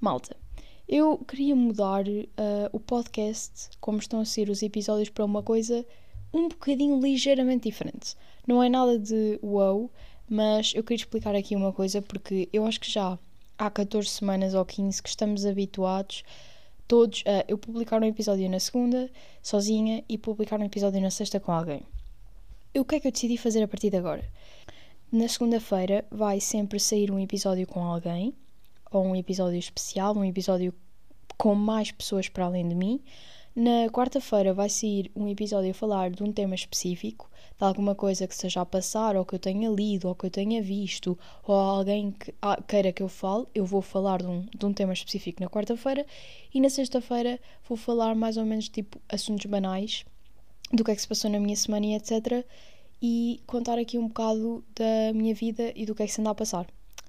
Malta, eu queria mudar uh, o podcast, como estão a ser os episódios, para uma coisa um bocadinho ligeiramente diferente. Não é nada de wow, mas eu queria explicar aqui uma coisa porque eu acho que já há 14 semanas ou 15 que estamos habituados todos a eu publicar um episódio na segunda, sozinha, e publicar um episódio na sexta com alguém. O que é que eu decidi fazer a partir de agora? Na segunda-feira vai sempre sair um episódio com alguém ou um episódio especial, um episódio com mais pessoas para além de mim. Na quarta-feira vai sair um episódio a falar de um tema específico, de alguma coisa que esteja a passar, ou que eu tenha lido, ou que eu tenha visto, ou alguém que ah, queira que eu fale. Eu vou falar de um, de um tema específico na quarta-feira e na sexta-feira vou falar mais ou menos tipo assuntos banais, do que é que se passou na minha semana e etc. E contar aqui um bocado da minha vida e do que é que se anda a passar.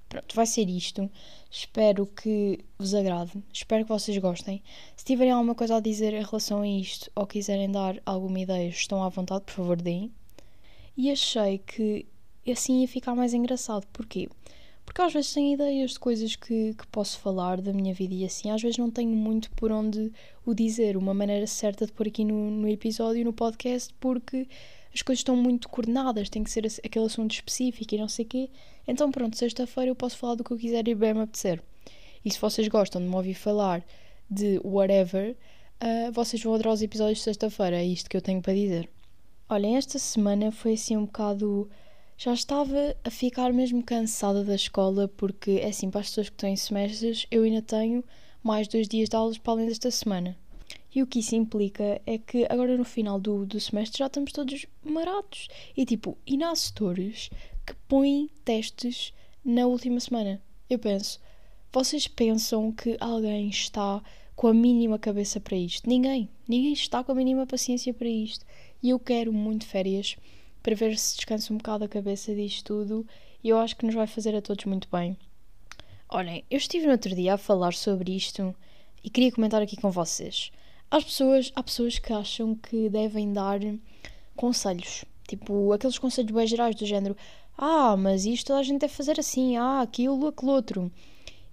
Pronto, vai ser isto. Espero que vos agrade. Espero que vocês gostem. Se tiverem alguma coisa a dizer em relação a isto ou quiserem dar alguma ideia, estão à vontade, por favor, deem. E achei que assim ia ficar mais engraçado. Porquê? Porque às vezes tenho ideias de coisas que, que posso falar da minha vida e assim, às vezes não tenho muito por onde o dizer, uma maneira certa de pôr aqui no, no episódio, no podcast, porque as coisas estão muito coordenadas, tem que ser aquele assunto específico e não sei o quê. Então pronto, sexta-feira eu posso falar do que eu quiser e bem me apetecer. E se vocês gostam de me ouvir falar de whatever, uh, vocês vão adorar os episódios de sexta-feira, é isto que eu tenho para dizer. Olhem, esta semana foi assim um bocado. Já estava a ficar mesmo cansada da escola, porque é assim, para as pessoas que estão em semestres, eu ainda tenho mais dois dias de aulas para além desta semana. E o que isso implica é que agora no final do, do semestre já estamos todos marados. E tipo, e setores que põem testes na última semana. Eu penso, vocês pensam que alguém está com a mínima cabeça para isto? Ninguém. Ninguém está com a mínima paciência para isto. E eu quero muito férias para ver se descansa um bocado a cabeça disto tudo. E eu acho que nos vai fazer a todos muito bem. Olhem, eu estive no outro dia a falar sobre isto e queria comentar aqui com vocês. As pessoas, há pessoas que acham que devem dar conselhos, tipo aqueles conselhos bem gerais do género: ah, mas isto toda a gente deve fazer assim, ah, aquilo, aquele outro.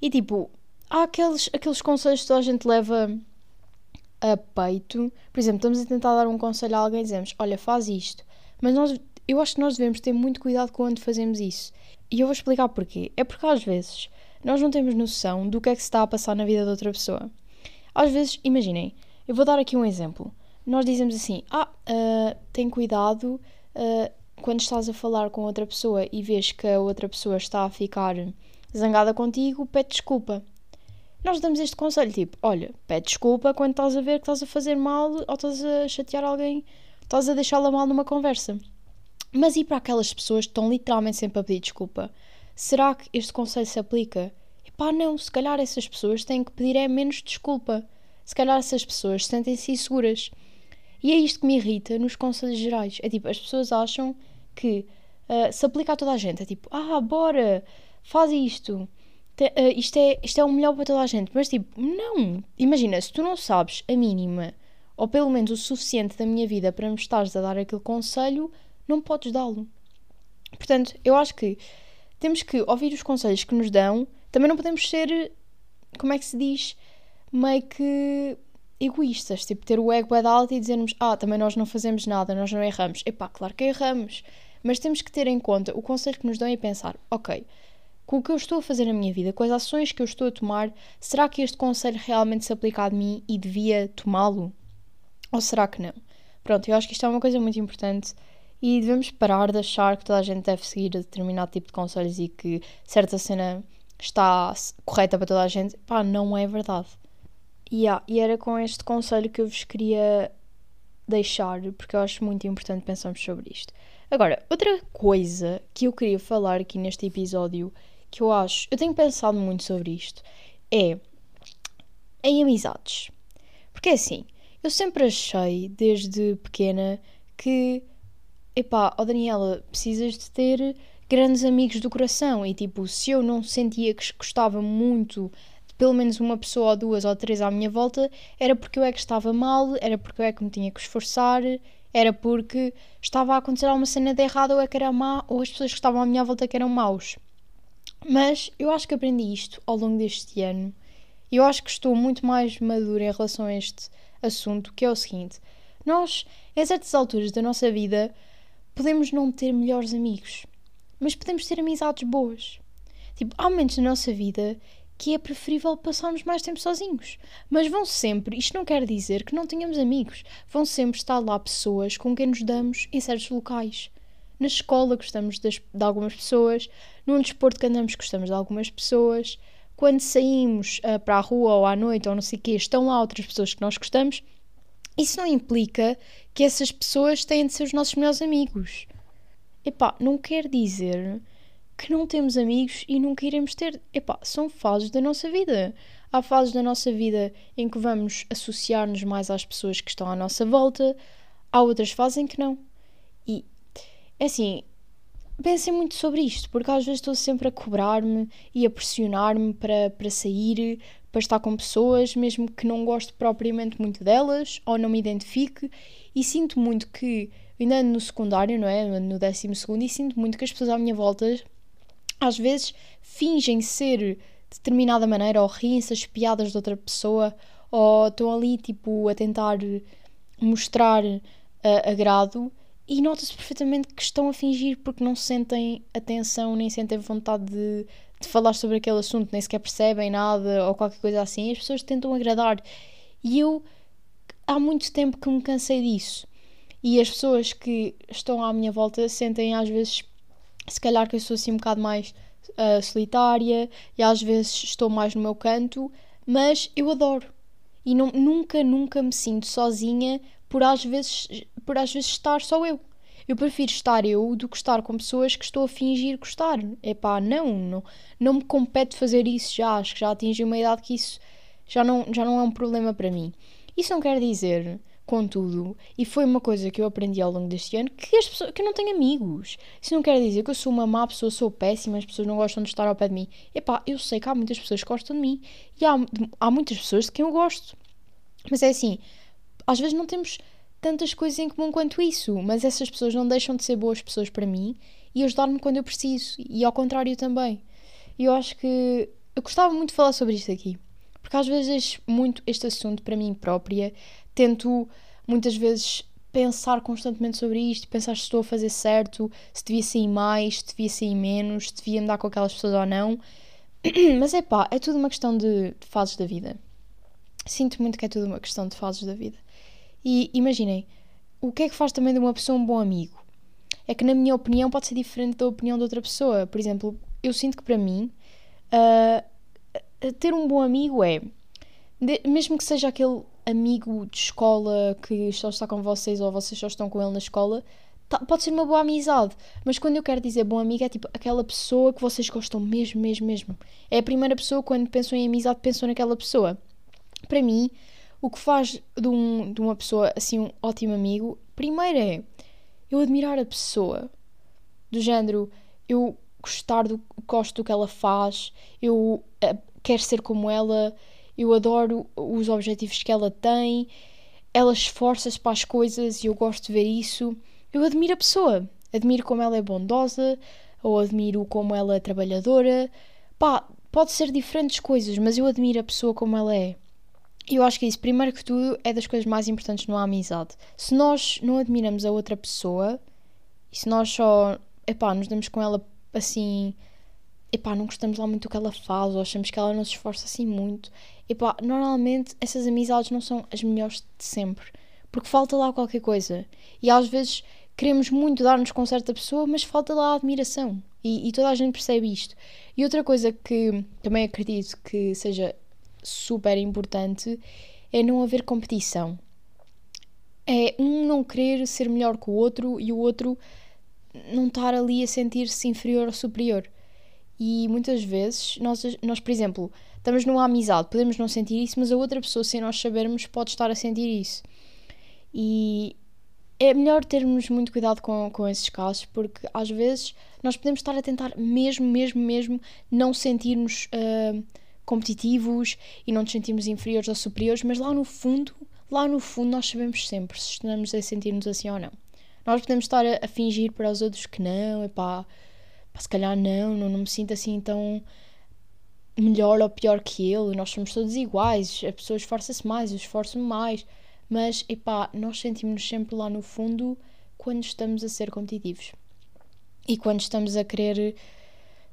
E tipo, há aqueles, aqueles conselhos que toda a gente leva a peito. Por exemplo, estamos a tentar dar um conselho a alguém e dizemos: olha, faz isto. Mas nós, eu acho que nós devemos ter muito cuidado quando fazemos isso. E eu vou explicar porquê. É porque às vezes nós não temos noção do que é que se está a passar na vida de outra pessoa. Às vezes, imaginem, eu vou dar aqui um exemplo. Nós dizemos assim: ah, uh, tem cuidado uh, quando estás a falar com outra pessoa e vês que a outra pessoa está a ficar zangada contigo, pede desculpa. Nós damos este conselho: tipo, olha, pede desculpa quando estás a ver que estás a fazer mal ou estás a chatear alguém, estás a deixá-la mal numa conversa. Mas e para aquelas pessoas que estão literalmente sempre a pedir desculpa? Será que este conselho se aplica? Epá, não, se calhar essas pessoas têm que pedir é menos desculpa se calhar essas pessoas sentem-se inseguras. E é isto que me irrita nos conselhos gerais. É tipo, as pessoas acham que uh, se aplica a toda a gente. É tipo, ah, bora, faz isto. Te, uh, isto, é, isto é o melhor para toda a gente. Mas tipo, não. Imagina, se tu não sabes a mínima, ou pelo menos o suficiente da minha vida para me estares a dar aquele conselho, não podes dá-lo. Portanto, eu acho que temos que ouvir os conselhos que nos dão. Também não podemos ser, como é que se diz, meio que egoístas, tipo ter o ego é alto e dizermos, ah, também nós não fazemos nada, nós não erramos. Epá, claro que erramos, mas temos que ter em conta o conselho que nos dão e pensar, ok, com o que eu estou a fazer na minha vida, com as ações que eu estou a tomar, será que este conselho realmente se aplica a mim e devia tomá-lo? Ou será que não? Pronto, eu acho que isto é uma coisa muito importante e devemos parar de achar que toda a gente deve seguir determinado tipo de conselhos e que certa cena está correta para toda a gente. Pá, não é verdade. Yeah, e era com este conselho que eu vos queria deixar, porque eu acho muito importante pensarmos sobre isto. Agora, outra coisa que eu queria falar aqui neste episódio, que eu acho, eu tenho pensado muito sobre isto, é em amizades. Porque é assim, eu sempre achei, desde pequena, que, epá, ó oh Daniela, precisas de ter grandes amigos do coração. E tipo, se eu não sentia que gostava muito pelo menos uma pessoa ou duas ou três à minha volta, era porque eu é que estava mal, era porque eu é que me tinha que esforçar, era porque estava a acontecer alguma cena de errado ou é que era má, ou as pessoas que estavam à minha volta que eram maus. Mas eu acho que aprendi isto ao longo deste ano. Eu acho que estou muito mais madura em relação a este assunto, que é o seguinte: nós, em certas alturas da nossa vida, podemos não ter melhores amigos, mas podemos ter amizades boas. Tipo, há momentos na nossa vida que é preferível passarmos mais tempo sozinhos. Mas vão sempre, isto não quer dizer que não tenhamos amigos, vão sempre estar lá pessoas com quem nos damos em certos locais. Na escola gostamos de, de algumas pessoas, num desporto que andamos gostamos de algumas pessoas, quando saímos uh, para a rua ou à noite ou não sei o quê, estão lá outras pessoas que nós gostamos. Isso não implica que essas pessoas têm de ser os nossos melhores amigos. Epá, não quer dizer que não temos amigos e nunca iremos ter. Epá, são fases da nossa vida. Há fases da nossa vida em que vamos associar-nos mais às pessoas que estão à nossa volta, há outras fases em que não. E é assim, pensem muito sobre isto, porque às vezes estou sempre a cobrar-me e a pressionar-me para, para sair, para estar com pessoas, mesmo que não goste propriamente muito delas ou não me identifique, e sinto muito que, ainda no secundário, não é? No décimo segundo, e sinto muito que as pessoas à minha volta às vezes fingem ser de determinada maneira ou riem-se as piadas de outra pessoa ou estão ali tipo a tentar mostrar uh, agrado e nota-se perfeitamente que estão a fingir porque não sentem atenção nem sentem vontade de, de falar sobre aquele assunto, nem sequer percebem nada ou qualquer coisa assim. As pessoas tentam agradar e eu há muito tempo que me cansei disso. E as pessoas que estão à minha volta sentem às vezes se calhar que eu sou assim um bocado mais uh, solitária e às vezes estou mais no meu canto, mas eu adoro. E não, nunca, nunca me sinto sozinha por às vezes, por às vezes estar só eu. Eu prefiro estar eu do que estar com pessoas que estou a fingir gostar. Epá, não, não, não me compete fazer isso já. Acho que já atingi uma idade que isso já não, já não é um problema para mim. Isso não quer dizer Contudo, e foi uma coisa que eu aprendi ao longo deste ano, que, as pessoas, que eu não tenho amigos. Isso não quer dizer que eu sou uma má pessoa, sou péssima, as pessoas não gostam de estar ao pé de mim. Epá, eu sei que há muitas pessoas que gostam de mim e há, há muitas pessoas de quem eu gosto. Mas é assim, às vezes não temos tantas coisas em comum quanto isso, mas essas pessoas não deixam de ser boas pessoas para mim e ajudar-me quando eu preciso, e ao contrário também. Eu acho que eu gostava muito de falar sobre isto aqui, porque às vezes muito este assunto para mim própria tento muitas vezes pensar constantemente sobre isto, pensar se estou a fazer certo, se devia sair mais, se devia sair menos, se devia andar com aquelas pessoas ou não. Mas é pá, é tudo uma questão de, de fases da vida. Sinto muito que é tudo uma questão de fases da vida. E imaginem, o que é que faz também de uma pessoa um bom amigo? É que, na minha opinião, pode ser diferente da opinião de outra pessoa. Por exemplo, eu sinto que para mim, uh, ter um bom amigo é, de, mesmo que seja aquele amigo de escola que só está com vocês ou vocês só estão com ele na escola, tá, pode ser uma boa amizade. Mas quando eu quero dizer bom amigo, é tipo aquela pessoa que vocês gostam mesmo, mesmo, mesmo. É a primeira pessoa, quando pensam em amizade, pensam naquela pessoa. Para mim, o que faz de, um, de uma pessoa assim um ótimo amigo, primeiro é eu admirar a pessoa. Do género, eu gostar do gosto do que ela faz, eu uh, quero ser como ela eu adoro os objetivos que ela tem, ela esforça-se para as coisas e eu gosto de ver isso. Eu admiro a pessoa, admiro como ela é bondosa, ou admiro como ela é trabalhadora. Pá, pode ser diferentes coisas, mas eu admiro a pessoa como ela é. Eu acho que isso, primeiro que tudo, é das coisas mais importantes numa amizade. Se nós não admiramos a outra pessoa, e se nós só, epá, nos damos com ela assim, epá, não gostamos lá muito do que ela faz, ou achamos que ela não se esforça assim muito, epá, normalmente essas amizades não são as melhores de sempre, porque falta lá qualquer coisa. E às vezes queremos muito dar-nos com certa pessoa, mas falta lá a admiração. E, e, toda a gente percebe isto. E outra coisa que também acredito que seja super importante é não haver competição. É um não querer ser melhor que o outro e o outro não estar ali a sentir-se inferior ou superior. E muitas vezes, nós, nós, por exemplo, estamos numa amizade, podemos não sentir isso, mas a outra pessoa, sem nós sabermos, pode estar a sentir isso. E é melhor termos muito cuidado com, com esses casos, porque às vezes nós podemos estar a tentar mesmo, mesmo, mesmo não sentirmos uh, competitivos e não nos sentirmos inferiores ou superiores, mas lá no fundo, lá no fundo nós sabemos sempre se estamos a sentir-nos assim ou não. Nós podemos estar a, a fingir para os outros que não, é pá, se calhar não, não, não me sinto assim tão melhor ou pior que ele, nós somos todos iguais, a pessoa esforça-se mais, eu esforço-me mais, mas epá, nós sentimos-nos sempre lá no fundo quando estamos a ser competitivos e quando estamos a querer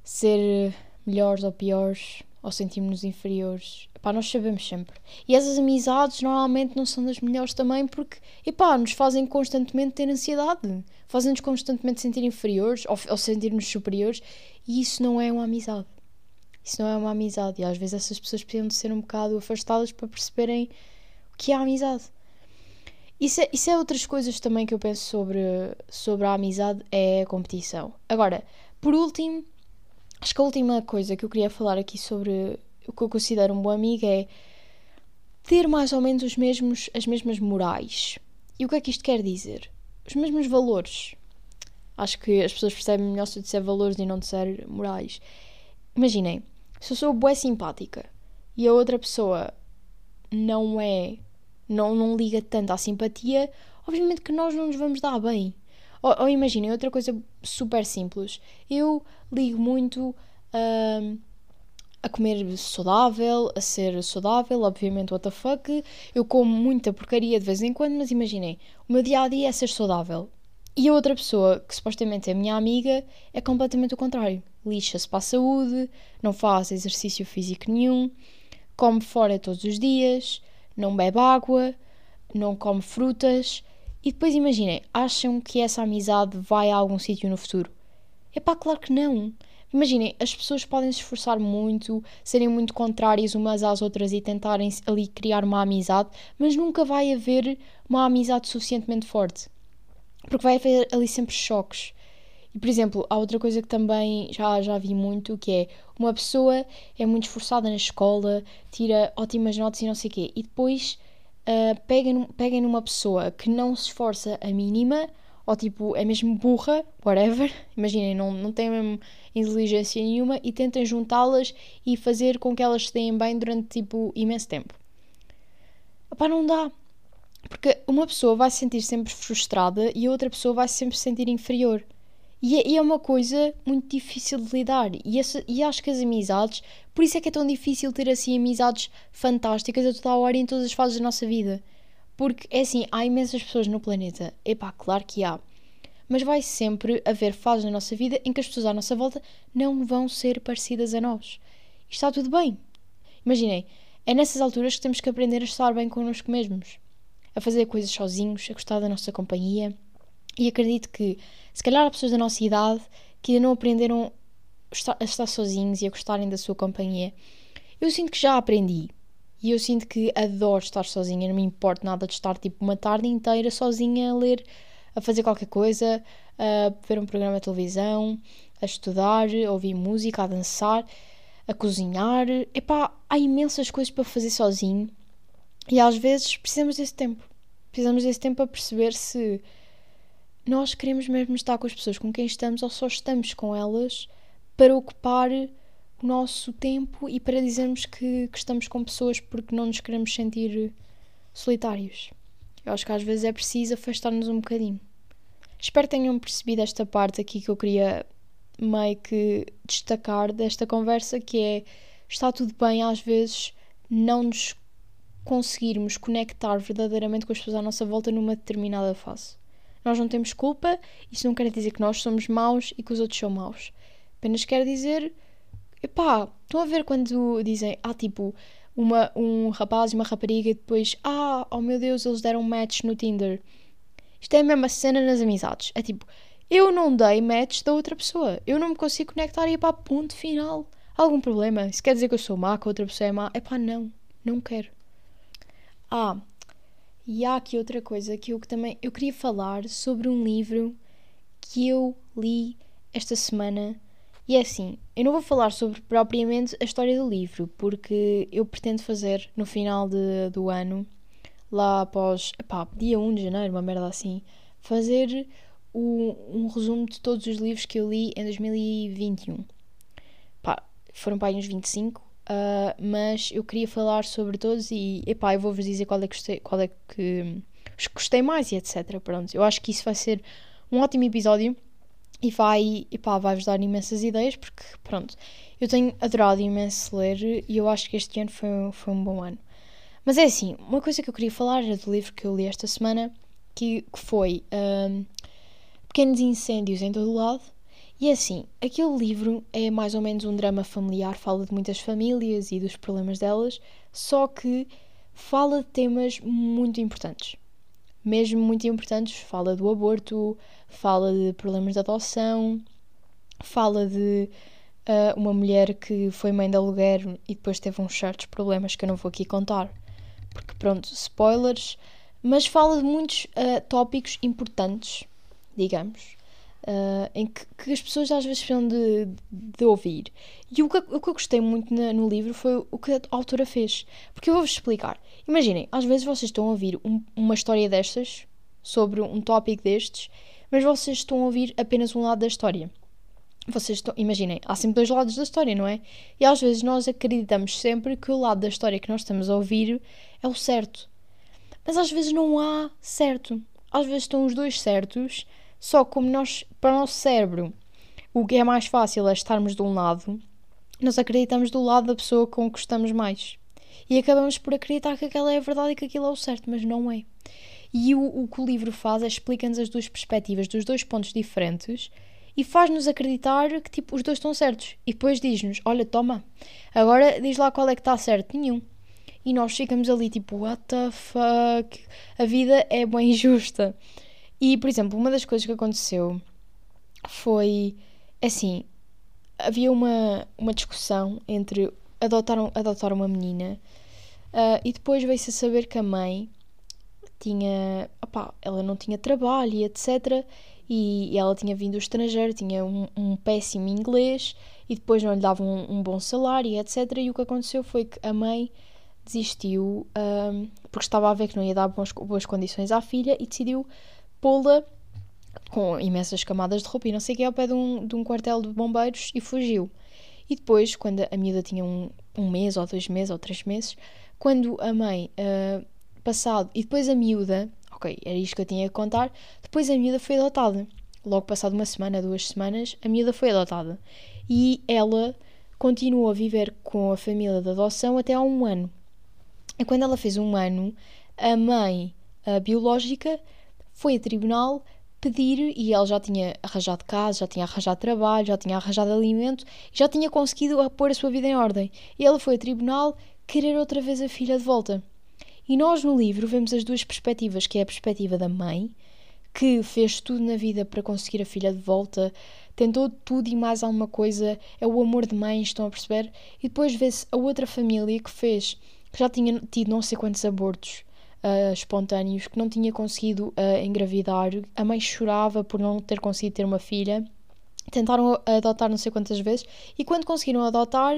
ser melhores ou piores ou sentimos-nos inferiores. Epá, nós sabemos sempre. E essas amizades normalmente não são das melhores também porque, epá, nos fazem constantemente ter ansiedade. Fazem-nos constantemente sentir inferiores ou, ou sentir-nos superiores e isso não é uma amizade. Isso não é uma amizade. E às vezes essas pessoas precisam de ser um bocado afastadas para perceberem o que é a amizade. Isso é, isso é outras coisas também que eu penso sobre, sobre a amizade, é a competição. Agora, por último, acho que a última coisa que eu queria falar aqui sobre o que eu considero um bom amigo é ter mais ou menos os mesmos, as mesmas morais. E o que é que isto quer dizer? Os mesmos valores. Acho que as pessoas percebem melhor se eu disser valores e não disser morais. Imaginem, se eu sou boa simpática e a outra pessoa não é, não, não liga tanto à simpatia, obviamente que nós não nos vamos dar bem. Ou, ou imaginem, outra coisa super simples. Eu ligo muito uh, a comer saudável, a ser saudável, obviamente, what the fuck. Eu como muita porcaria de vez em quando, mas imaginem, o meu dia a dia é ser saudável. E a outra pessoa, que supostamente é minha amiga, é completamente o contrário. Lixa-se para a saúde, não faz exercício físico nenhum, come fora todos os dias, não bebe água, não come frutas. E depois imaginem, acham que essa amizade vai a algum sítio no futuro? É pá, claro que não. Imaginem, as pessoas podem se esforçar muito, serem muito contrárias umas às outras e tentarem ali criar uma amizade, mas nunca vai haver uma amizade suficientemente forte. Porque vai haver ali sempre choques. E, por exemplo, há outra coisa que também já, já vi muito, que é uma pessoa é muito esforçada na escola, tira ótimas notas e não sei o quê, e depois uh, peguem, peguem numa pessoa que não se esforça a mínima, ou tipo, é mesmo burra, whatever, imaginem, não, não tem mesmo inteligência nenhuma, e tentem juntá-las e fazer com que elas se deem bem durante, tipo, imenso tempo. Epá, não dá. Porque uma pessoa vai se sentir sempre frustrada e a outra pessoa vai sempre se sentir inferior. E é, e é uma coisa muito difícil de lidar. E, essa, e acho que as amizades, por isso é que é tão difícil ter assim amizades fantásticas a toda a hora em todas as fases da nossa vida. Porque é assim, há imensas pessoas no planeta. Epá, claro que há. Mas vai sempre haver fases na nossa vida em que as pessoas à nossa volta não vão ser parecidas a nós. E está tudo bem. Imaginem, é nessas alturas que temos que aprender a estar bem connosco mesmos a fazer coisas sozinhos, a gostar da nossa companhia. E acredito que, se calhar, há pessoas da nossa idade que ainda não aprenderam a estar sozinhos e a gostarem da sua companhia. Eu sinto que já aprendi. E eu sinto que adoro estar sozinha, não me importa nada de estar tipo uma tarde inteira sozinha a ler, a fazer qualquer coisa, a ver um programa de televisão, a estudar, a ouvir música, a dançar, a cozinhar. Epá, há imensas coisas para fazer sozinho e às vezes precisamos desse tempo. Precisamos desse tempo para perceber se nós queremos mesmo estar com as pessoas com quem estamos ou só estamos com elas para ocupar o nosso tempo e para dizermos que, que estamos com pessoas porque não nos queremos sentir solitários. Eu acho que às vezes é preciso afastar-nos um bocadinho. Espero que tenham percebido esta parte aqui que eu queria meio que destacar desta conversa, que é está tudo bem às vezes não nos conseguirmos conectar verdadeiramente com as pessoas à nossa volta numa determinada fase. Nós não temos culpa, isso não quer dizer que nós somos maus e que os outros são maus. Apenas quer dizer, epá, estão a ver quando dizem, ah, tipo, uma, um rapaz e uma rapariga e depois, ah, oh meu Deus, eles deram match no Tinder. Isto é a mesma cena nas amizades. É tipo, eu não dei match da outra pessoa. Eu não me consigo conectar e pá, ponto final. Algum problema? Isso quer dizer que eu sou má, que a outra pessoa é má? É pá, não. Não quero. Ah, e há aqui outra coisa que eu também eu queria falar sobre um livro que eu li esta semana. E é assim, eu não vou falar sobre propriamente a história do livro, porque eu pretendo fazer no final de, do ano, lá após, epá, dia 1 de janeiro, uma merda assim, fazer o, um resumo de todos os livros que eu li em 2021. Pá, foram para aí uns 25 uh, mas eu queria falar sobre todos e, epá, eu vou-vos dizer qual é que gostei, qual é que gostei mais e etc. Pronto, eu acho que isso vai ser um ótimo episódio e vai, epá, vai-vos dar imensas ideias porque, pronto, eu tenho adorado imenso ler e eu acho que este ano foi, foi um bom ano. Mas é assim, uma coisa que eu queria falar era do livro que eu li esta semana, que, que foi um, Pequenos Incêndios em Todo Lado. E assim, aquele livro é mais ou menos um drama familiar, fala de muitas famílias e dos problemas delas, só que fala de temas muito importantes. Mesmo muito importantes, fala do aborto, fala de problemas de adoção, fala de uh, uma mulher que foi mãe de aluguer e depois teve uns certos problemas que eu não vou aqui contar porque pronto, spoilers, mas fala de muitos uh, tópicos importantes, digamos, uh, em que, que, as pessoas às vezes precisam de, de ouvir. E o que, o que eu gostei muito na, no livro foi o que a autora fez. Porque eu vou-vos explicar. Imaginem, às vezes vocês estão a ouvir um, uma história destas, sobre um tópico destes, mas vocês estão a ouvir apenas um lado da história vocês estão, imaginem, há sempre dois lados da história, não é? E às vezes nós acreditamos sempre que o lado da história que nós estamos a ouvir é o certo. Mas às vezes não há certo. Às vezes estão os dois certos, só como nós, para o nosso cérebro, o que é mais fácil é estarmos de um lado, nós acreditamos do lado da pessoa com que gostamos mais. E acabamos por acreditar que aquela é a verdade e que aquilo é o certo, mas não é. E o, o que o livro faz é explica-nos as duas perspectivas dos dois pontos diferentes e faz-nos acreditar que tipo, os dois estão certos. E depois diz-nos: Olha, toma, agora diz lá qual é que está certo. Nenhum. E nós ficamos ali tipo: What the fuck? A vida é bem injusta. E, por exemplo, uma das coisas que aconteceu foi assim: havia uma, uma discussão entre adotar, adotar uma menina uh, e depois veio-se a saber que a mãe tinha. Opá, ela não tinha trabalho e etc e ela tinha vindo do estrangeiro, tinha um, um péssimo inglês e depois não lhe davam um, um, bom salário, etc. E o que aconteceu foi que a mãe desistiu um, porque estava a ver que não ia dar bons, boas condições à filha e decidiu pô-la com imensas camadas de roupa e não sei o que ao pé de um, de um quartel de bombeiros e fugiu. E depois, quando a miúda tinha um, um mês ou dois meses ou três meses, quando a mãe, uh, passado, e depois a miúda ok, era isto que eu tinha que contar. Depois a miúda foi adotada. Logo passado uma semana, duas semanas, a miúda foi adotada. E ela continuou a viver com a família de adoção até há um ano. E quando ela fez um ano, a mãe a biológica foi a tribunal pedir, e ela já tinha arranjado casa, já tinha arranjado trabalho, já tinha arranjado alimento, já tinha conseguido pôr a sua vida em ordem. E ela foi a tribunal querer outra vez a filha de volta. E nós no livro vemos as duas perspectivas, que é a perspectiva da mãe, que fez tudo na vida para conseguir a filha de volta, tentou tudo e mais alguma coisa, é o amor de mãe, estão a perceber? E depois vê-se a outra família que fez, que já tinha tido não sei quantos abortos uh, espontâneos, que não tinha conseguido uh, engravidar, a mãe chorava por não ter conseguido ter uma filha, tentaram adotar não sei quantas vezes, e quando conseguiram adotar,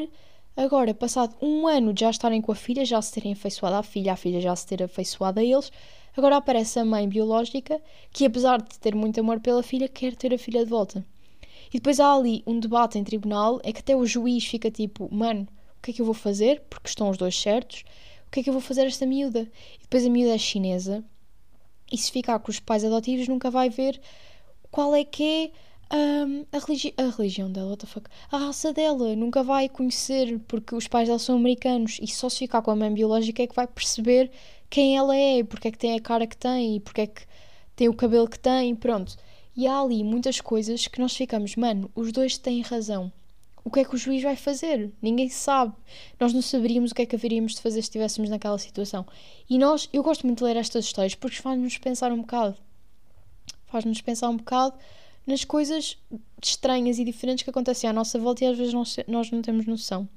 Agora, passado um ano de já estarem com a filha, já se terem afeiçoado à filha, a filha já se ter afeiçoado a eles, agora aparece a mãe biológica que, apesar de ter muito amor pela filha, quer ter a filha de volta. E depois há ali um debate em tribunal, é que até o juiz fica tipo, mano, o que é que eu vou fazer? Porque estão os dois certos. O que é que eu vou fazer a esta miúda? E depois a miúda é chinesa. E se ficar com os pais adotivos, nunca vai ver qual é que é um, a, religi a religião dela, what the fuck? A raça dela nunca vai conhecer porque os pais dela são americanos e só se ficar com a mãe biológica é que vai perceber quem ela é, porque é que tem a cara que tem e porque é que tem o cabelo que tem, pronto. E há ali muitas coisas que nós ficamos, mano, os dois têm razão. O que é que o juiz vai fazer? Ninguém sabe. Nós não saberíamos o que é que haveríamos de fazer se estivéssemos naquela situação. E nós, eu gosto muito de ler estas histórias porque faz-nos pensar um bocado. Faz-nos pensar um bocado nas coisas estranhas e diferentes que acontecem à nossa volta e às vezes nós, nós não temos noção.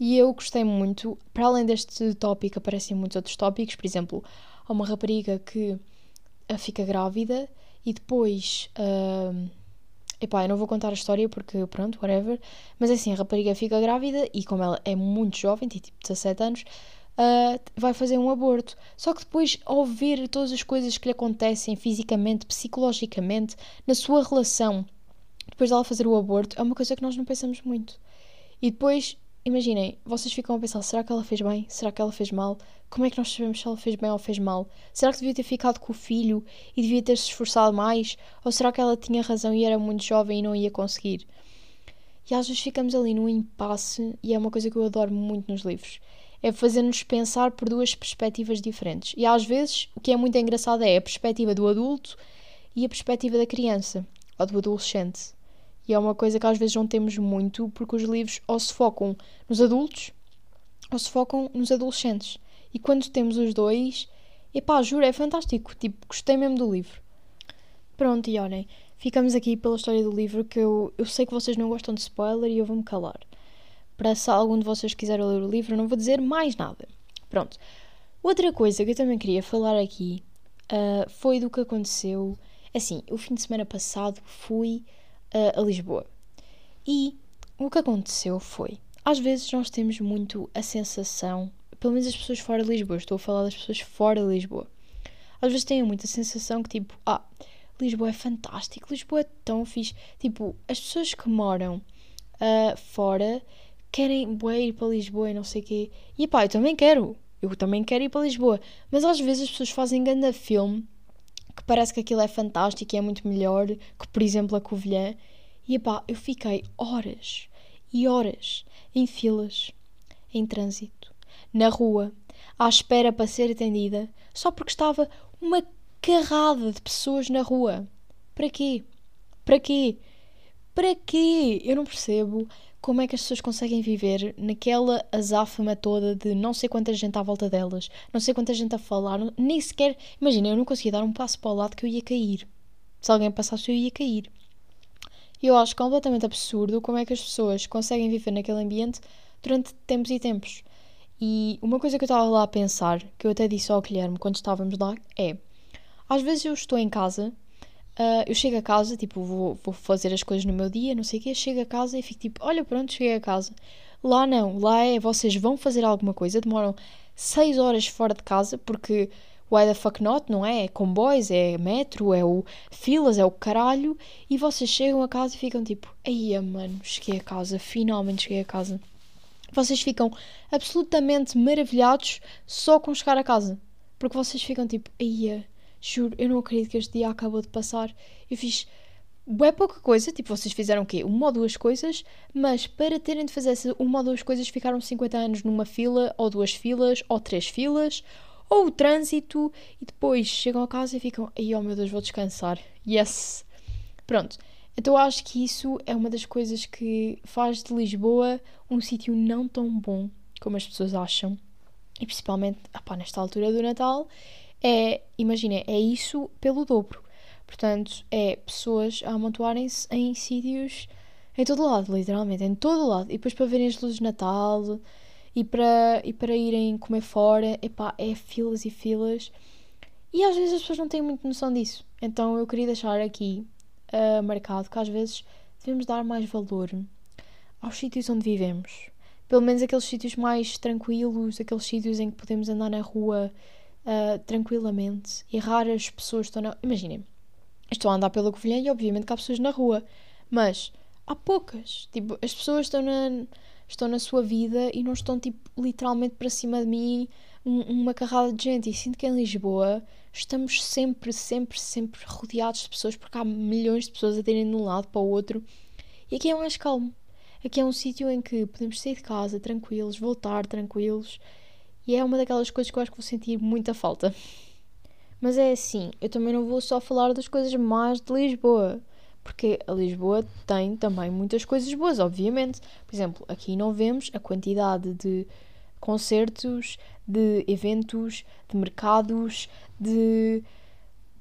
E eu gostei muito, para além deste tópico, aparecem muitos outros tópicos, por exemplo, há uma rapariga que uh, fica grávida e depois. Uh, epá, eu não vou contar a história porque, pronto, whatever. Mas assim, a rapariga fica grávida e, como ela é muito jovem, tem tipo 17 anos, uh, vai fazer um aborto. Só que depois, ao ver todas as coisas que lhe acontecem fisicamente, psicologicamente, na sua relação, depois dela fazer o aborto, é uma coisa que nós não pensamos muito. E depois, imaginem, vocês ficam a pensar: será que ela fez bem? Será que ela fez mal? Como é que nós sabemos se ela fez bem ou fez mal? Será que devia ter ficado com o filho e devia ter se esforçado mais? Ou será que ela tinha razão e era muito jovem e não ia conseguir? E às vezes ficamos ali num impasse, e é uma coisa que eu adoro muito nos livros. É fazer-nos pensar por duas perspectivas diferentes. E às vezes o que é muito engraçado é a perspectiva do adulto e a perspectiva da criança ou do adolescente. E é uma coisa que às vezes não temos muito, porque os livros ou se focam nos adultos ou se focam nos adolescentes. E quando temos os dois, epá, juro, é fantástico. Tipo, gostei mesmo do livro. Pronto, e olhem, ficamos aqui pela história do livro que eu, eu sei que vocês não gostam de spoiler e eu vou-me calar. Para se algum de vocês quiser ler o livro, não vou dizer mais nada. Pronto. Outra coisa que eu também queria falar aqui uh, foi do que aconteceu. Assim, o fim de semana passado fui uh, a Lisboa. E o que aconteceu foi. Às vezes nós temos muito a sensação, pelo menos as pessoas fora de Lisboa, estou a falar das pessoas fora de Lisboa. Às vezes têm muita sensação que tipo, ah, Lisboa é fantástico, Lisboa é tão fixe. Tipo, as pessoas que moram uh, fora querem bué, ir para Lisboa e não sei o quê. E pá, eu também quero. Eu também quero ir para Lisboa. Mas às vezes as pessoas fazem grande filme que parece que aquilo é fantástico e é muito melhor que, por exemplo, a Covilhã. E pá, eu fiquei horas e horas em filas, em trânsito, na rua, à espera para ser atendida, só porque estava uma carrada de pessoas na rua. Para quê? Para quê? Para quê? Eu não percebo como é que as pessoas conseguem viver naquela azáfama toda de não sei quanta gente à volta delas, não sei quanta gente a falar, nem sequer. Imagina, eu não conseguia dar um passo para o lado que eu ia cair. Se alguém passasse, eu ia cair. Eu acho completamente absurdo como é que as pessoas conseguem viver naquele ambiente durante tempos e tempos. E uma coisa que eu estava lá a pensar, que eu até disse ao Guilherme quando estávamos lá, é às vezes eu estou em casa, uh, eu chego a casa, tipo, vou, vou fazer as coisas no meu dia, não sei o quê, chego a casa e fico tipo, olha, pronto, cheguei a casa. Lá não, lá é vocês vão fazer alguma coisa, demoram 6 horas fora de casa, porque why the fuck not, não é? É comboios, é metro, é o filas, é o caralho, e vocês chegam a casa e ficam tipo, eia mano, cheguei a casa, finalmente cheguei a casa. Vocês ficam absolutamente maravilhados só com chegar a casa. Porque vocês ficam tipo, eia, Juro, eu não acredito que este dia acabou de passar. Eu fiz é pouca coisa, tipo, vocês fizeram o quê? Uma ou duas coisas, mas para terem de fazer uma ou duas coisas ficaram 50 anos numa fila, ou duas filas, ou três filas, ou o trânsito, e depois chegam a casa e ficam, ai oh meu Deus, vou descansar. Yes! Pronto. Então acho que isso é uma das coisas que faz de Lisboa um sítio não tão bom como as pessoas acham. E principalmente, opá, nesta altura do Natal, é, imaginem, é isso pelo dobro. Portanto, é pessoas a amontoarem-se em sítios em todo lado, literalmente, em todo lado. E depois para verem as luzes de Natal e para, e para irem comer fora, epá, é filas e filas. E às vezes as pessoas não têm muito noção disso. Então eu queria deixar aqui uh, marcado que às vezes devemos dar mais valor aos sítios onde vivemos. Pelo menos aqueles sítios mais tranquilos, aqueles sítios em que podemos andar na rua uh, tranquilamente e raras pessoas estão na. Imaginem, estou a andar pela Covilhã e obviamente que há pessoas na rua, mas há poucas. Tipo, as pessoas estão na, estão na sua vida e não estão, tipo, literalmente para cima de mim um, uma carrada de gente. E sinto que em Lisboa estamos sempre, sempre, sempre rodeados de pessoas porque há milhões de pessoas a terem de um lado para o outro. E aqui é mais calmo. Aqui é um sítio em que podemos sair de casa tranquilos, voltar tranquilos e é uma daquelas coisas que eu acho que vou sentir muita falta. Mas é assim, eu também não vou só falar das coisas más de Lisboa. Porque a Lisboa tem também muitas coisas boas, obviamente. Por exemplo, aqui não vemos a quantidade de concertos, de eventos, de mercados, de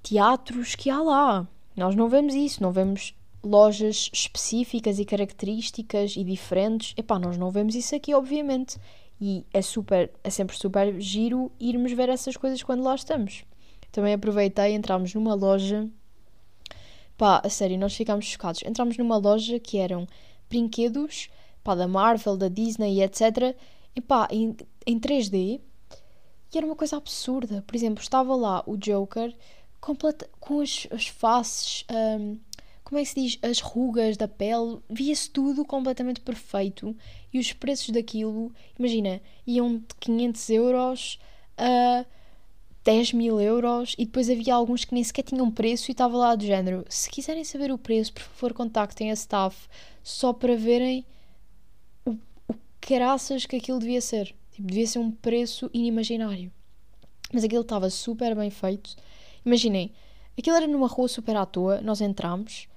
teatros que há lá. Nós não vemos isso, não vemos lojas específicas e características e diferentes. Epá, nós não vemos isso aqui, obviamente. E é super, é sempre super giro irmos ver essas coisas quando lá estamos. Também aproveitei, entramos numa loja. Pá, a sério, nós ficámos chocados. Entramos numa loja que eram brinquedos, pá, da Marvel, da Disney etc. E pá, em, em 3D. E era uma coisa absurda. Por exemplo, estava lá o Joker completa, com as, as faces. Um, como é que se diz, as rugas da pele, via-se tudo completamente perfeito e os preços daquilo, imagina, iam de 500 euros a 10 mil euros e depois havia alguns que nem sequer tinham preço e estava lá do género. Se quiserem saber o preço, por favor, contactem a staff só para verem o, o caraças que aquilo devia ser. Tipo, devia ser um preço inimaginário. Mas aquilo estava super bem feito. Imaginem, aquilo era numa rua super à toa, nós entramos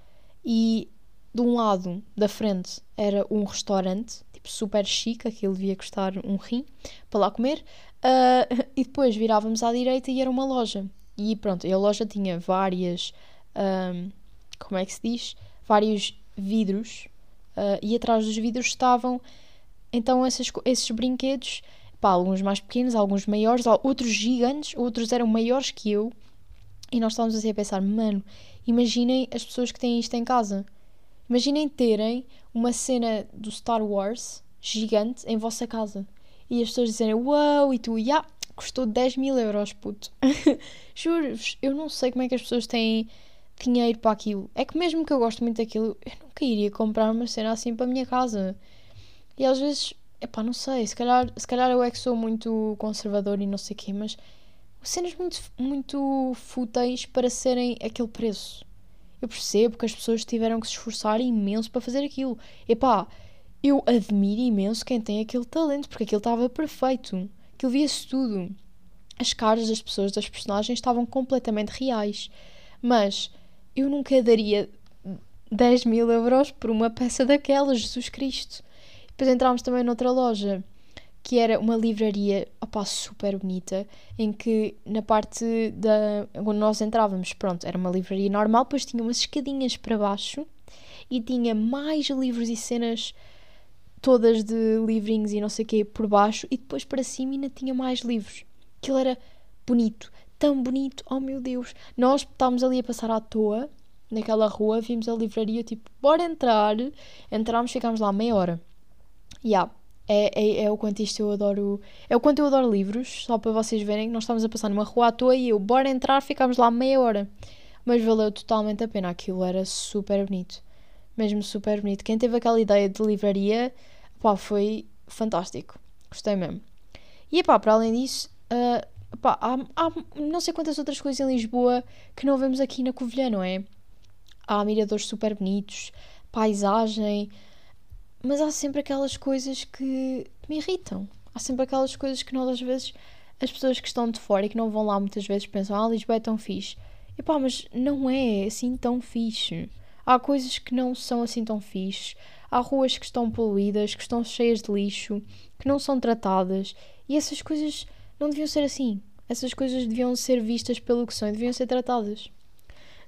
e de um lado da frente era um restaurante, tipo super chique, aquilo devia custar um rim para lá comer, uh, e depois virávamos à direita e era uma loja. E pronto, a loja tinha várias, um, como é que se diz? Vários vidros, uh, e atrás dos vidros estavam então esses, esses brinquedos, pá, alguns mais pequenos, alguns maiores, outros gigantes, outros eram maiores que eu, e nós estávamos assim a pensar, mano, imaginem as pessoas que têm isto em casa. Imaginem terem uma cena do Star Wars gigante em vossa casa. E as pessoas dizerem, uau, wow, e tu, yeah, custou 10 mil euros, puto. Juro-vos, eu não sei como é que as pessoas têm dinheiro para aquilo. É que mesmo que eu gosto muito daquilo, eu nunca iria comprar uma cena assim para a minha casa. E às vezes, epá, não sei, se calhar, se calhar eu é que sou muito conservador e não sei o quê, mas cenas muito, muito fúteis para serem aquele preço. Eu percebo que as pessoas tiveram que se esforçar imenso para fazer aquilo. Epá, eu admiro imenso quem tem aquele talento, porque aquilo estava perfeito. Aquilo via-se tudo. As caras das pessoas, das personagens, estavam completamente reais. Mas eu nunca daria 10 mil euros por uma peça daquelas, Jesus Cristo. Depois entrámos também noutra loja que era uma livraria opa, super bonita, em que na parte da. onde nós entrávamos, pronto, era uma livraria normal, depois tinha umas escadinhas para baixo e tinha mais livros e cenas todas de livrinhos e não sei o quê por baixo, e depois para cima ainda tinha mais livros. Aquilo era bonito, tão bonito, oh meu Deus. Nós estávamos ali a passar à toa, naquela rua, vimos a livraria, tipo, bora entrar. Entrámos, ficámos lá meia hora. E yeah, é, é, é, o quanto isto eu adoro. É o quanto eu adoro livros, só para vocês verem que nós estávamos a passar numa rua à toa e eu, bora entrar, ficámos lá meia hora. Mas valeu totalmente a pena, aquilo era super bonito. Mesmo super bonito. Quem teve aquela ideia de livraria, pá, foi fantástico. Gostei mesmo. E pá, para além disso, uh, pá, há, há não sei quantas outras coisas em Lisboa que não vemos aqui na Covilhã, não é? Há miradores super bonitos, paisagem mas há sempre aquelas coisas que me irritam. Há sempre aquelas coisas que nós, às vezes, as pessoas que estão de fora e que não vão lá muitas vezes pensam: Ah, Lisboa é tão fixe. E pá, mas não é assim tão fixe. Há coisas que não são assim tão fixe. Há ruas que estão poluídas, que estão cheias de lixo, que não são tratadas. E essas coisas não deviam ser assim. Essas coisas deviam ser vistas pelo que são e deviam ser tratadas.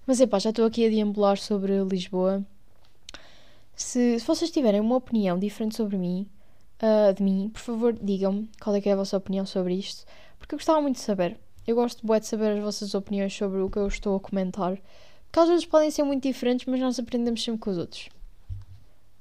Mas epá, já estou aqui a deambular sobre Lisboa. Se, se vocês tiverem uma opinião diferente sobre mim, uh, de mim, por favor digam-me qual é que é a vossa opinião sobre isto, porque eu gostava muito de saber. Eu gosto de saber as vossas opiniões sobre o que eu estou a comentar, porque às vezes podem ser muito diferentes, mas nós aprendemos sempre com os outros.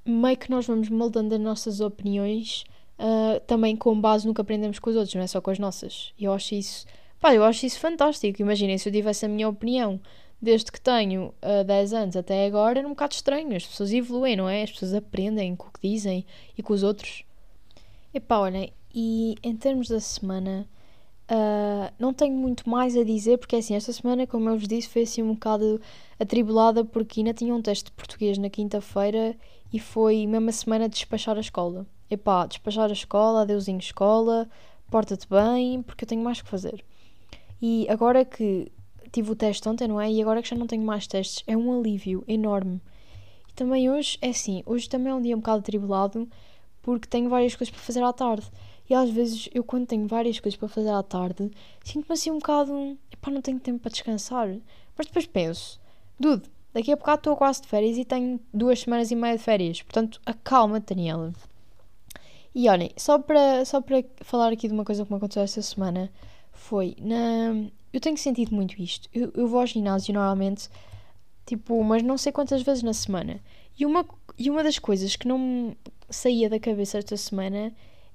Meio que nós vamos moldando as nossas opiniões uh, também com base no que aprendemos com os outros, não é só com as nossas. Eu acho isso, pá, eu acho isso fantástico. Imaginem se eu tivesse a minha opinião desde que tenho uh, eh, 10 anos até agora, era um bocado estranho. As pessoas evoluem, não é? As pessoas aprendem com o que dizem e com os outros. Epá, olhem, e em termos da semana, uh, não tenho muito mais a dizer, porque assim, esta semana, como eu vos disse, foi assim um bocado atribulada, porque ainda tinha um teste de português na quinta-feira e foi mesmo a semana de despachar a escola. Epá, despachar a escola, adeusinho escola, porta-te bem, porque eu tenho mais que fazer. E agora que tive o teste ontem, não é? E agora que já não tenho mais testes, é um alívio enorme. E também hoje, é assim, hoje também é um dia um bocado atribulado porque tenho várias coisas para fazer à tarde. E às vezes eu, quando tenho várias coisas para fazer à tarde, sinto-me assim um bocado. Epá, não tenho tempo para descansar. Mas depois penso, dude, daqui a bocado estou quase de férias e tenho duas semanas e meia de férias. Portanto, acalma, Daniela. E olhem, só para, só para falar aqui de uma coisa que me aconteceu esta semana, foi na. Eu tenho sentido muito isto. Eu, eu vou ao ginásio normalmente, tipo, mas não sei quantas vezes na semana. E uma, e uma das coisas que não me saía da cabeça esta semana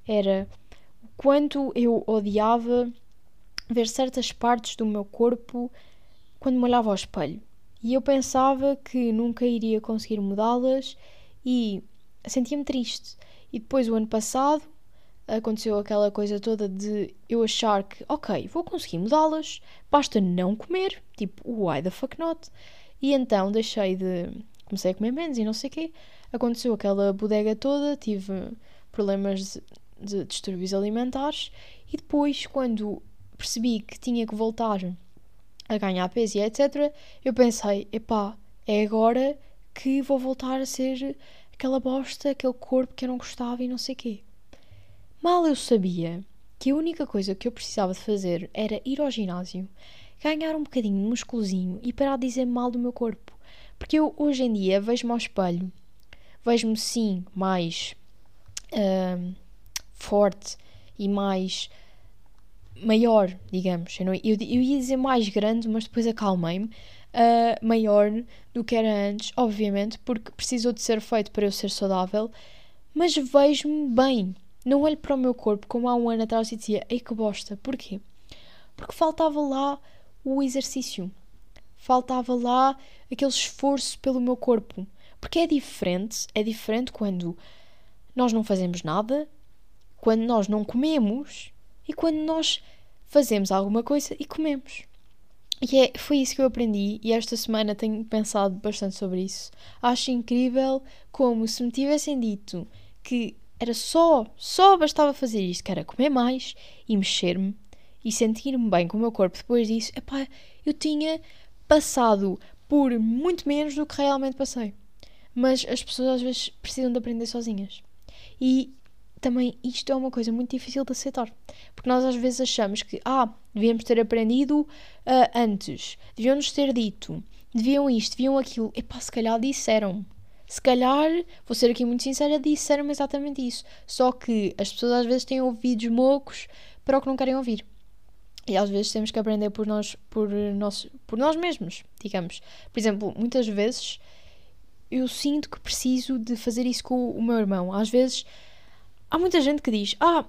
era o quanto eu odiava ver certas partes do meu corpo quando me olhava ao espelho. E eu pensava que nunca iria conseguir mudá-las e sentia-me triste. E depois, o ano passado, aconteceu aquela coisa toda de eu achar que, ok, vou conseguir mudá-las, basta não comer, tipo, why the fuck not? E então deixei de. comecei a comer menos e não sei o quê. Aconteceu aquela bodega toda, tive problemas de, de distúrbios alimentares e depois, quando percebi que tinha que voltar a ganhar peso e etc., eu pensei, epá, é agora que vou voltar a ser aquela bosta, aquele corpo que eu não gostava e não sei quê. Mal eu sabia que a única coisa que eu precisava de fazer era ir ao ginásio, ganhar um bocadinho de musculozinho e parar de dizer mal do meu corpo. Porque eu hoje em dia vejo-me ao espelho, vejo-me sim mais uh, forte e mais maior, digamos. Eu, não, eu, eu ia dizer mais grande, mas depois acalmei-me. Uh, maior do que era antes, obviamente, porque precisou de ser feito para eu ser saudável, mas vejo-me bem. Não olho para o meu corpo como há um ano atrás e dizia, ei que bosta. Porquê? Porque faltava lá o exercício. Faltava lá aquele esforço pelo meu corpo. Porque é diferente, é diferente quando nós não fazemos nada, quando nós não comemos e quando nós fazemos alguma coisa e comemos. E é, foi isso que eu aprendi e esta semana tenho pensado bastante sobre isso. Acho incrível como se me tivessem dito que era só, só bastava fazer isto, que era comer mais e mexer-me e sentir-me bem com o meu corpo depois disso, epá, eu tinha passado por muito menos do que realmente passei. Mas as pessoas às vezes precisam de aprender sozinhas. E também isto é uma coisa muito difícil de aceitar. Porque nós às vezes achamos que, ah, devíamos ter aprendido uh, antes, deviam-nos ter dito, deviam isto, deviam aquilo. Epá, se calhar disseram. Se calhar, vou ser aqui muito sincera, disseram exatamente isso. Só que as pessoas às vezes têm ouvidos mocos para o que não querem ouvir. E às vezes temos que aprender por nós, por nós, por nós mesmos, digamos. Por exemplo, muitas vezes eu sinto que preciso de fazer isso com o meu irmão. Às vezes há muita gente que diz: Ah,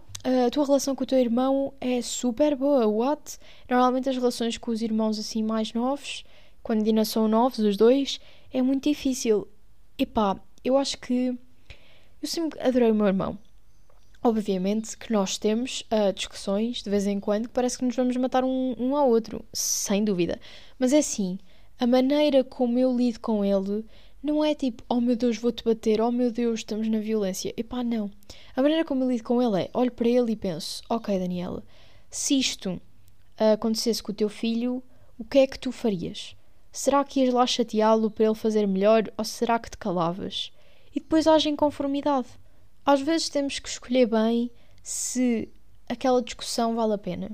a tua relação com o teu irmão é super boa, what? Normalmente as relações com os irmãos assim mais novos, quando ainda são novos os dois, é muito difícil. Epá, eu acho que eu sempre adorei o meu irmão. Obviamente que nós temos uh, discussões de vez em quando que parece que nos vamos matar um, um ao outro, sem dúvida. Mas é assim, a maneira como eu lido com ele não é tipo, oh meu Deus, vou-te bater, oh meu Deus, estamos na violência. Epá, não. A maneira como eu lido com ele é, olho para ele e penso, ok Daniela, se isto acontecesse com o teu filho, o que é que tu farias? Será que ias lá chateá-lo para ele fazer melhor ou será que te calavas? E depois age em conformidade. Às vezes temos que escolher bem se aquela discussão vale a pena.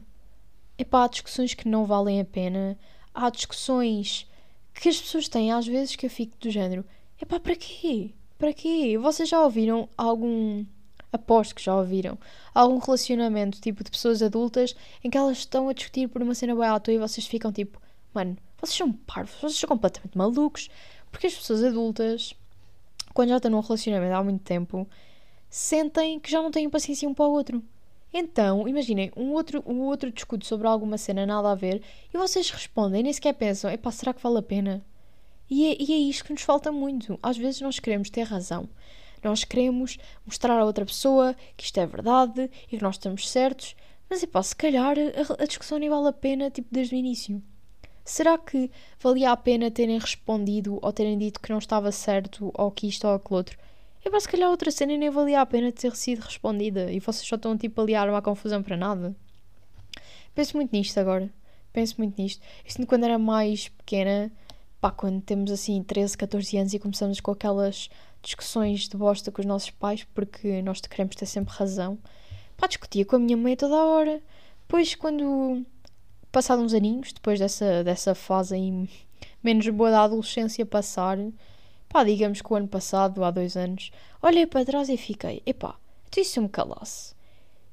Epá, há discussões que não valem a pena. Há discussões que as pessoas têm às vezes que eu fico do género: epá, para quê? Para quê? Vocês já ouviram algum. Aposto que já ouviram. Algum relacionamento tipo de pessoas adultas em que elas estão a discutir por uma cena bem à toa e vocês ficam tipo: mano, vocês são parvos, vocês são completamente malucos. Porque as pessoas adultas, quando já estão num relacionamento há muito tempo, sentem que já não têm paciência um para o outro. Então, imaginem, um outro, um outro discute sobre alguma cena nada a ver e vocês respondem, nem sequer pensam, epá, será que vale a pena? E é, e é isto que nos falta muito. Às vezes nós queremos ter razão. Nós queremos mostrar a outra pessoa que isto é verdade e que nós estamos certos, mas epá, se calhar a, a discussão nem vale a pena, tipo, desde o início. Será que valia a pena terem respondido ou terem dito que não estava certo ou que isto ou aquilo outro? E para se calhar outra cena nem valia a pena ter sido respondida e vocês só estão tipo ali a armar confusão para nada. Penso muito nisto agora. Penso muito nisto. Isto quando era mais pequena, pá, quando temos assim 13, 14 anos e começamos com aquelas discussões de bosta com os nossos pais porque nós queremos ter sempre razão. Pá, discutia com a minha mãe toda a hora. Depois, quando. Passado uns aninhos, depois dessa, dessa fase menos boa da adolescência passar, Pá, digamos que o ano passado, há dois anos, olhei para trás e fiquei, epá, se eu me calasse?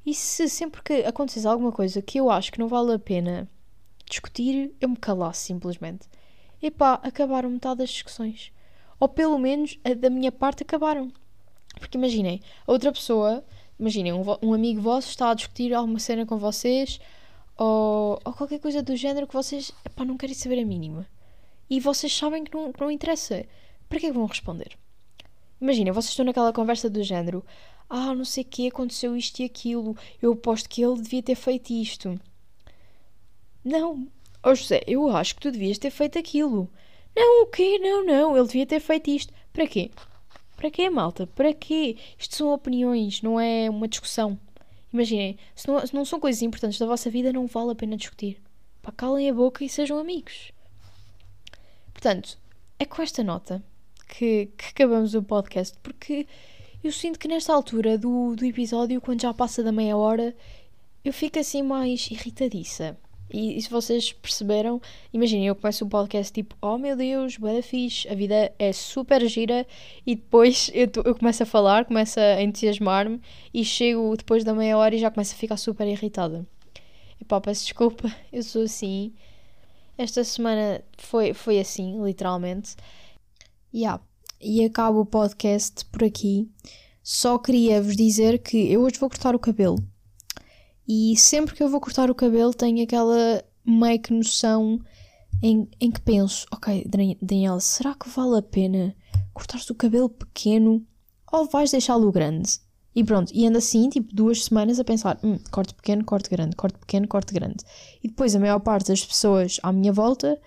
E se sempre que acontecesse alguma coisa que eu acho que não vale a pena discutir, eu me calasse simplesmente? Epá, acabaram metade das discussões. Ou pelo menos a da minha parte acabaram. Porque imaginem, a outra pessoa, imaginem, um, um, amigo vosso está a discutir alguma cena com vocês ou, ou qualquer coisa do género que vocês epá, não querem saber a mínima. e vocês sabem que não, que não interessa. Para que é que vão responder? Imagina, vocês estão naquela conversa do género: Ah, não sei o que, aconteceu isto e aquilo, eu aposto que ele devia ter feito isto. Não, oh José, eu acho que tu devias ter feito aquilo. Não, o quê? Não, não, ele devia ter feito isto. Para quê? Para quê, malta? Para quê? Isto são opiniões, não é uma discussão. Imaginem, se não, se não são coisas importantes da vossa vida, não vale a pena discutir. Pá, calem a boca e sejam amigos. Portanto, é com esta nota que, que acabamos o podcast, porque eu sinto que nesta altura do, do episódio, quando já passa da meia hora, eu fico assim mais irritadiça. E, e se vocês perceberam, imaginem, eu começo o podcast tipo, oh meu Deus, boa fixe, a vida é super gira, e depois eu, eu começo a falar, começo a entusiasmar-me, e chego depois da meia hora e já começo a ficar super irritada. E pá, peço desculpa, eu sou assim. Esta semana foi, foi assim, literalmente. Yeah. E acabo o podcast por aqui. Só queria vos dizer que eu hoje vou cortar o cabelo. E sempre que eu vou cortar o cabelo tenho aquela meio que noção em, em que penso, ok, Daniela, será que vale a pena cortar-te o cabelo pequeno ou vais deixá-lo grande? E pronto, e ando assim, tipo, duas semanas a pensar, hum, corte pequeno, corte grande, corte pequeno, corte grande. E depois a maior parte das pessoas à minha volta,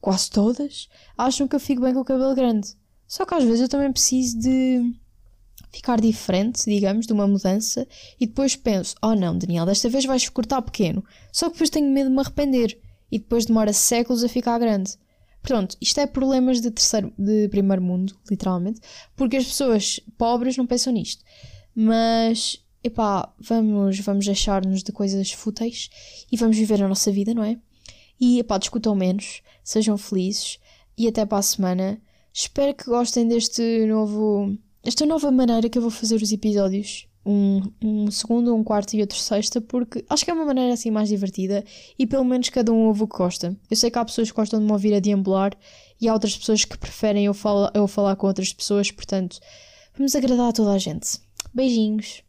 quase todas, acham que eu fico bem com o cabelo grande. Só que às vezes eu também preciso de ficar diferente, digamos, de uma mudança, e depois penso, oh não, Daniel, desta vez vais cortar pequeno. Só que depois tenho medo de me arrepender, e depois demora séculos a ficar grande. Pronto, isto é problemas de terceiro, de primeiro mundo, literalmente, porque as pessoas pobres não pensam nisto. Mas, epá, vamos, vamos deixar-nos de coisas fúteis e vamos viver a nossa vida, não é? E, epá, discutam menos, sejam felizes e até para a semana. Espero que gostem deste novo esta nova maneira que eu vou fazer os episódios. Um, um segundo, um quarto e outro sexta, porque acho que é uma maneira assim mais divertida e pelo menos cada um ouve o que gosta. Eu sei que há pessoas que gostam de me ouvir a deambular e há outras pessoas que preferem eu, fala, eu falar com outras pessoas, portanto, vamos agradar a toda a gente. Beijinhos!